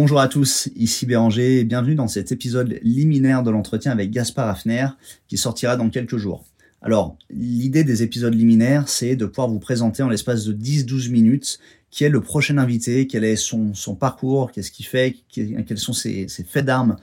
Bonjour à tous, ici Béranger et bienvenue dans cet épisode liminaire de l'entretien avec Gaspard Hafner qui sortira dans quelques jours. Alors, l'idée des épisodes liminaires, c'est de pouvoir vous présenter en l'espace de 10-12 minutes qui est le prochain invité, quel est son, parcours, qu'est-ce qu'il fait, quels sont ses, ses faits d'armes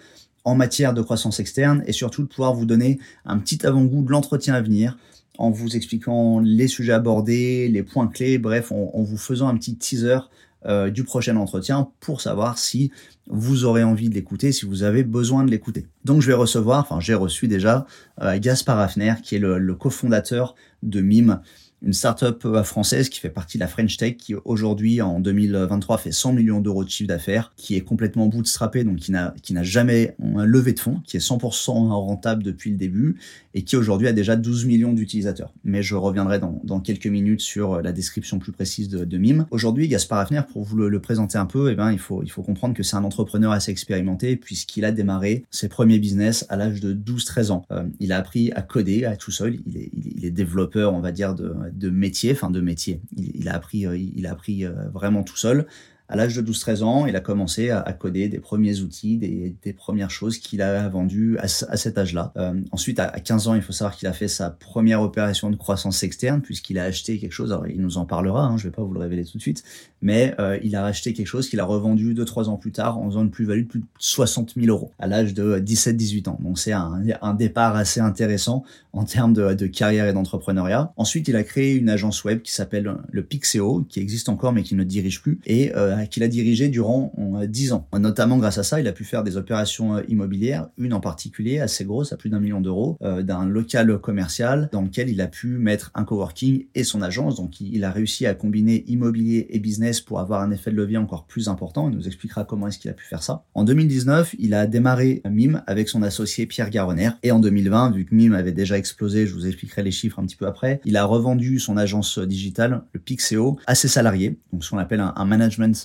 en matière de croissance externe et surtout de pouvoir vous donner un petit avant-goût de l'entretien à venir en vous expliquant les sujets abordés, les points clés, bref, en, vous faisant un petit teaser euh, du prochain entretien pour savoir si vous aurez envie de l'écouter, si vous avez besoin de l'écouter. Donc je vais recevoir, enfin j'ai reçu déjà euh, Gaspard Hafner, qui est le, le cofondateur de MIME, une startup euh, française qui fait partie de la French Tech, qui aujourd'hui, en 2023, fait 100 millions d'euros de chiffre d'affaires, qui est complètement bootstrappé, donc qui n'a, qui n'a jamais levé de fonds, qui est 100% rentable depuis le début, et qui aujourd'hui a déjà 12 millions d'utilisateurs. Mais je reviendrai dans, dans, quelques minutes sur euh, la description plus précise de, de Mime. Aujourd'hui, Gaspard Hafner, pour vous le, présenter un peu, eh ben, il, faut, il faut comprendre que c'est un entrepreneur assez expérimenté, puisqu'il a démarré ses premiers business à l'âge de 12-13 ans. Euh, il a appris à coder à tout seul, il est, il est développeur, on va dire, de, de métier, enfin de métier. Il, a appris, euh, il a appris euh, vraiment tout seul à l'âge de 12-13 ans, il a commencé à, coder des premiers outils, des, premières choses qu'il a vendues à, à cet âge-là. Euh, ensuite, à, 15 ans, il faut savoir qu'il a fait sa première opération de croissance externe puisqu'il a acheté quelque chose. Alors, il nous en parlera, hein, je vais pas vous le révéler tout de suite, mais euh, il a acheté quelque chose qu'il a revendu 2-3 ans plus tard en faisant une plus-value de plus de 60 000 euros à l'âge de 17-18 ans. Donc, c'est un, départ assez intéressant en termes de, carrière et d'entrepreneuriat. Ensuite, il a créé une agence web qui s'appelle le Pixeo, qui existe encore mais qui ne dirige plus. Et euh, qu'il a dirigé durant 10 euh, ans. Notamment grâce à ça, il a pu faire des opérations euh, immobilières, une en particulier assez grosse, à plus d'un million d'euros, d'un local commercial dans lequel il a pu mettre un coworking et son agence. Donc il a réussi à combiner immobilier et business pour avoir un effet de levier encore plus important. Il nous expliquera comment est-ce qu'il a pu faire ça. En 2019, il a démarré MIM avec son associé Pierre Garonner. Et en 2020, vu que MIM avait déjà explosé, je vous expliquerai les chiffres un petit peu après, il a revendu son agence digitale, le Pixeo, à ses salariés. Donc ce qu'on appelle un management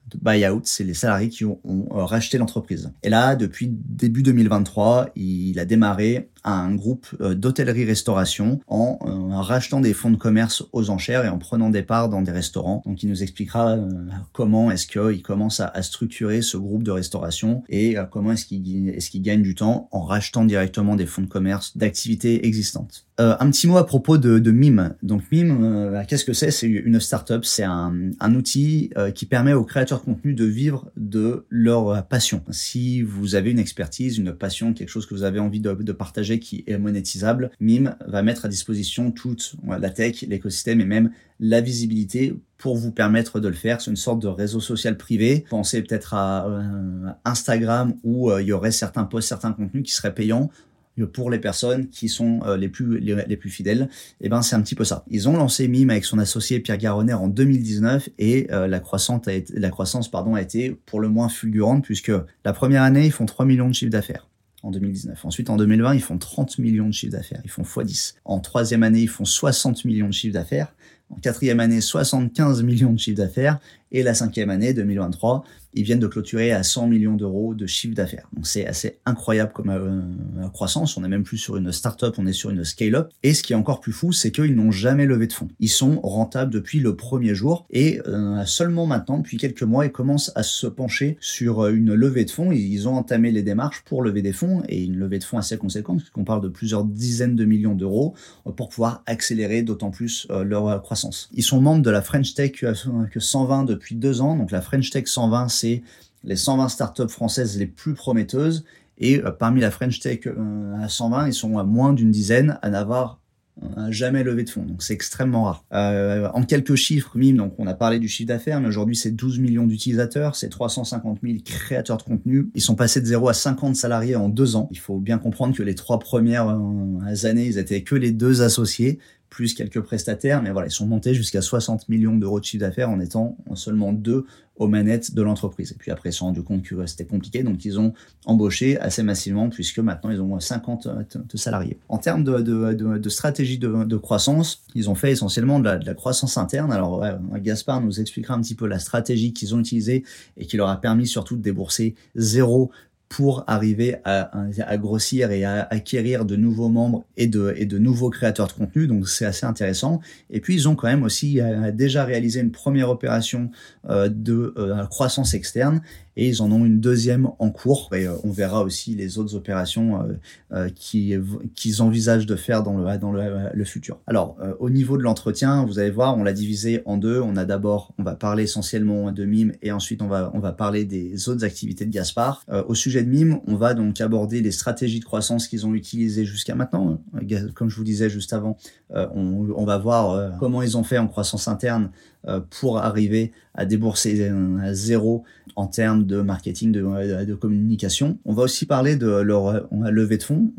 de buyout, c'est les salariés qui ont, euh, racheté l'entreprise. Et là, depuis début 2023, il a démarré un groupe euh, d'hôtellerie-restauration en euh, rachetant des fonds de commerce aux enchères et en prenant des parts dans des restaurants. Donc il nous expliquera comment est-ce qu'il commence à, structurer ce groupe de restauration et comment est-ce qu'il est qu'il gagne du temps en rachetant directement des fonds de commerce d'activités existantes. un petit mot à propos de, de Mime. Donc Mime, qu'est-ce que c'est? C'est une startup, c'est un outil qui permet aux créateurs contenu de vivre de leur passion. Si vous avez une expertise, une passion, quelque chose que vous avez envie de, partager qui est monétisable, Mime va mettre à disposition toute la tech, l'écosystème et même la visibilité pour vous permettre de le faire. C'est une sorte de réseau social privé. Pensez peut-être à euh, Instagram où euh, il y aurait certains posts, certains contenus qui seraient payants pour les personnes qui sont euh, les plus les, plus fidèles, et eh ben c'est un petit peu ça. Ils ont lancé Mime avec son associé Pierre Garonner en 2019 et euh, la croissance a été, la croissance pardon a été pour le moins fulgurante puisque la première année ils font 3 millions de chiffres d'affaires en 2019. Ensuite, en 2020, ils font 30 millions de chiffres d'affaires. Ils font x10. En troisième année, ils font 60 millions de chiffres d'affaires. En quatrième année, 75 millions de chiffres d'affaires. Et la cinquième année, 2023, ils viennent de clôturer à 100 millions d'euros de chiffre d'affaires. Donc c'est assez incroyable comme euh, croissance. On n'est même plus sur une start-up, on est sur une scale-up. Et ce qui est encore plus fou, c'est qu'ils n'ont jamais levé de fonds. Ils sont rentables depuis le premier jour et euh, seulement maintenant, depuis quelques mois, ils commencent à se pencher sur euh, une levée de fonds. Ils ont entamé les démarches pour lever des fonds et une levée de fonds assez conséquente, puisqu'on parle de plusieurs dizaines de millions d'euros pour pouvoir accélérer d'autant plus leur croissance. Ils sont membres de la French Tech que 120 depuis deux ans. Donc la French Tech 120, c'est les 120 startups françaises les plus prometteuses. Et euh, parmi la French Tech euh, à 120, ils sont à moins d'une dizaine à n'avoir euh, jamais levé de fonds. Donc c'est extrêmement rare. en quelques chiffres, MIM, donc on a parlé du chiffre d'affaires, mais aujourd'hui c'est 12 millions d'utilisateurs, c'est 350 000 créateurs de contenu. Ils sont passés de 0 à 50 salariés en deux ans. Il faut bien comprendre que les trois premières années, ils étaient que les deux associés plus quelques prestataires, mais voilà, ils sont montés jusqu'à 60 millions d'euros de chiffre d'affaires en étant seulement deux aux manettes de l'entreprise. Et puis après, ils se sont rendus compte que c'était compliqué, donc ils ont embauché assez massivement, puisque maintenant ils ont 50 salariés. En termes de, de, de, stratégie de, croissance, ils ont fait essentiellement de la, croissance interne. Alors, Gaspard nous expliquera un petit peu la stratégie qu'ils ont utilisée et qui leur a permis surtout de débourser zéro pour arriver à, grossir et à acquérir de nouveaux membres et de, et de nouveaux créateurs de contenu. Donc c'est assez intéressant. Et puis ils ont quand même aussi euh, déjà réalisé une première opération euh, de euh, croissance externe et ils en ont une deuxième en cours. Et on verra aussi les autres opérations qu'ils envisagent de faire dans le, dans le, futur. Alors, au niveau de l'entretien, vous allez voir, on l'a divisé en deux. On a d'abord, on va parler essentiellement de MIM et ensuite on va, on va parler des autres activités de Gaspard. au sujet de MIM, on va donc aborder les stratégies de croissance qu'ils ont utilisées jusqu'à maintenant. Comme je vous disais juste avant, on, on va voir comment ils ont fait en croissance interne euh, pour arriver à débourser à zéro en termes de marketing, de, de communication. On va aussi parler de leur levée de fonds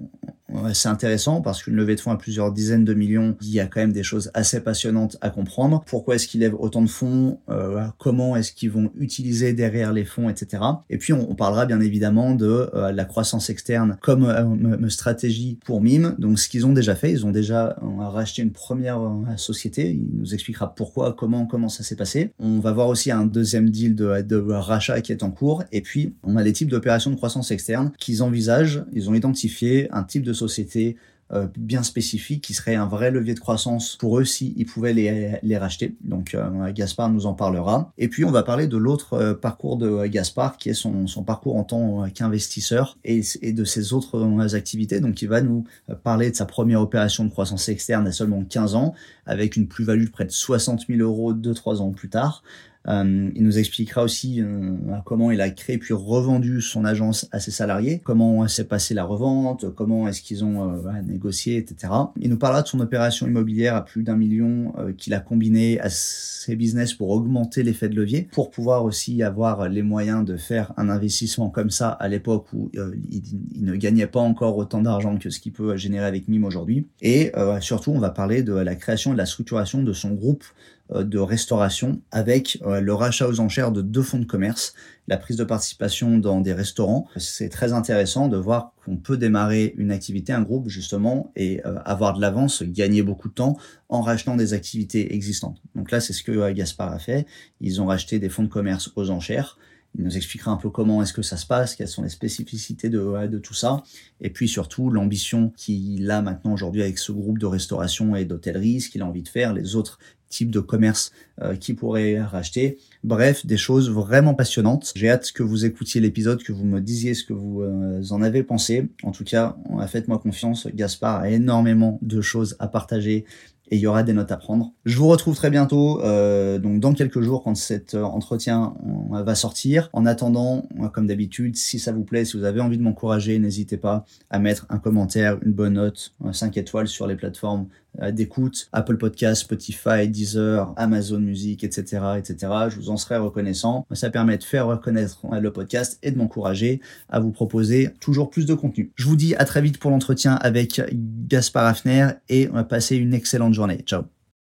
c'est intéressant parce qu'une levée de fonds à plusieurs dizaines de millions, il y a quand même des choses assez passionnantes à comprendre. Pourquoi est-ce qu'ils lèvent autant de fonds euh, Comment est-ce qu'ils vont utiliser derrière les fonds, etc. Et puis on, parlera bien évidemment de euh, la croissance externe comme euh, stratégie pour MIM. Donc ce qu'ils ont déjà fait, ils ont déjà racheté une première société. Il nous expliquera pourquoi, comment, comment ça s'est passé. On va voir aussi un deuxième deal de, de rachat qui est en cours. Et puis on a les types d'opérations de croissance externe qu'ils envisagent. Ils ont identifié un type de société euh, bien spécifique qui serait un vrai levier de croissance pour eux s'ils pouvaient les, les, racheter. Donc euh, Gaspard nous en parlera. Et puis on va parler de l'autre euh, parcours de Gaspard qui est son, son parcours en tant qu'investisseur et, et, de ses autres activités. Donc il va nous parler de sa première opération de croissance externe à seulement 15 ans avec une plus-value de près de 60 000 euros 2-3 ans plus tard. Euh, il nous expliquera aussi euh, comment il a créé puis revendu son agence à ses salariés, comment s'est passée la revente, comment est-ce qu'ils ont euh, négocié, etc. Il nous parlera de son opération immobilière à plus d'un million qu'il a combiné à ses business pour augmenter l'effet de levier, pour pouvoir aussi avoir les moyens de faire un investissement comme ça à l'époque où il, il, ne gagnait pas encore autant d'argent que ce qu'il peut générer avec Mime aujourd'hui. Et surtout, on va parler de la création et de la structuration de son groupe euh, de restauration avec euh, le rachat aux enchères de deux fonds de commerce, la prise de participation dans des restaurants. C'est très intéressant de voir qu'on peut démarrer une activité, un groupe justement, et euh, avoir de l'avance, gagner beaucoup de temps en rachetant des activités existantes. Donc là, c'est ce que Gaspard a fait. Ils ont racheté des fonds de commerce aux enchères. Il nous expliquera un peu comment est-ce que ça se passe, quelles sont les spécificités de, de tout ça, et puis surtout l'ambition qu'il a maintenant aujourd'hui avec ce groupe de restauration et d'hôtellerie, ce qu'il a envie de faire, les autres type de commerce euh, qui pourrait racheter. Bref, des choses vraiment passionnantes. J'ai hâte que vous écoutiez l'épisode, que vous me disiez ce que vous euh, en avez pensé. En tout cas, faites-moi confiance, Gaspard a énormément de choses à partager et il y aura des notes à prendre. Je vous retrouve très bientôt, euh, donc dans quelques jours quand cet euh, entretien va sortir. En attendant, comme d'habitude, si ça vous plaît, si vous avez envie de m'encourager, n'hésitez pas à mettre un commentaire, une bonne note, 5 étoiles sur les plateformes euh, d'écoute, Apple Podcast, Spotify, Deezer, Amazon Music, etc., etc. Je vous en serai reconnaissant. Ça permet de faire reconnaître le podcast et de m'encourager à vous proposer toujours plus de contenu. Je vous dis à très vite pour l'entretien avec Gaspard Hafner et on va passer une excellente journée. Ciao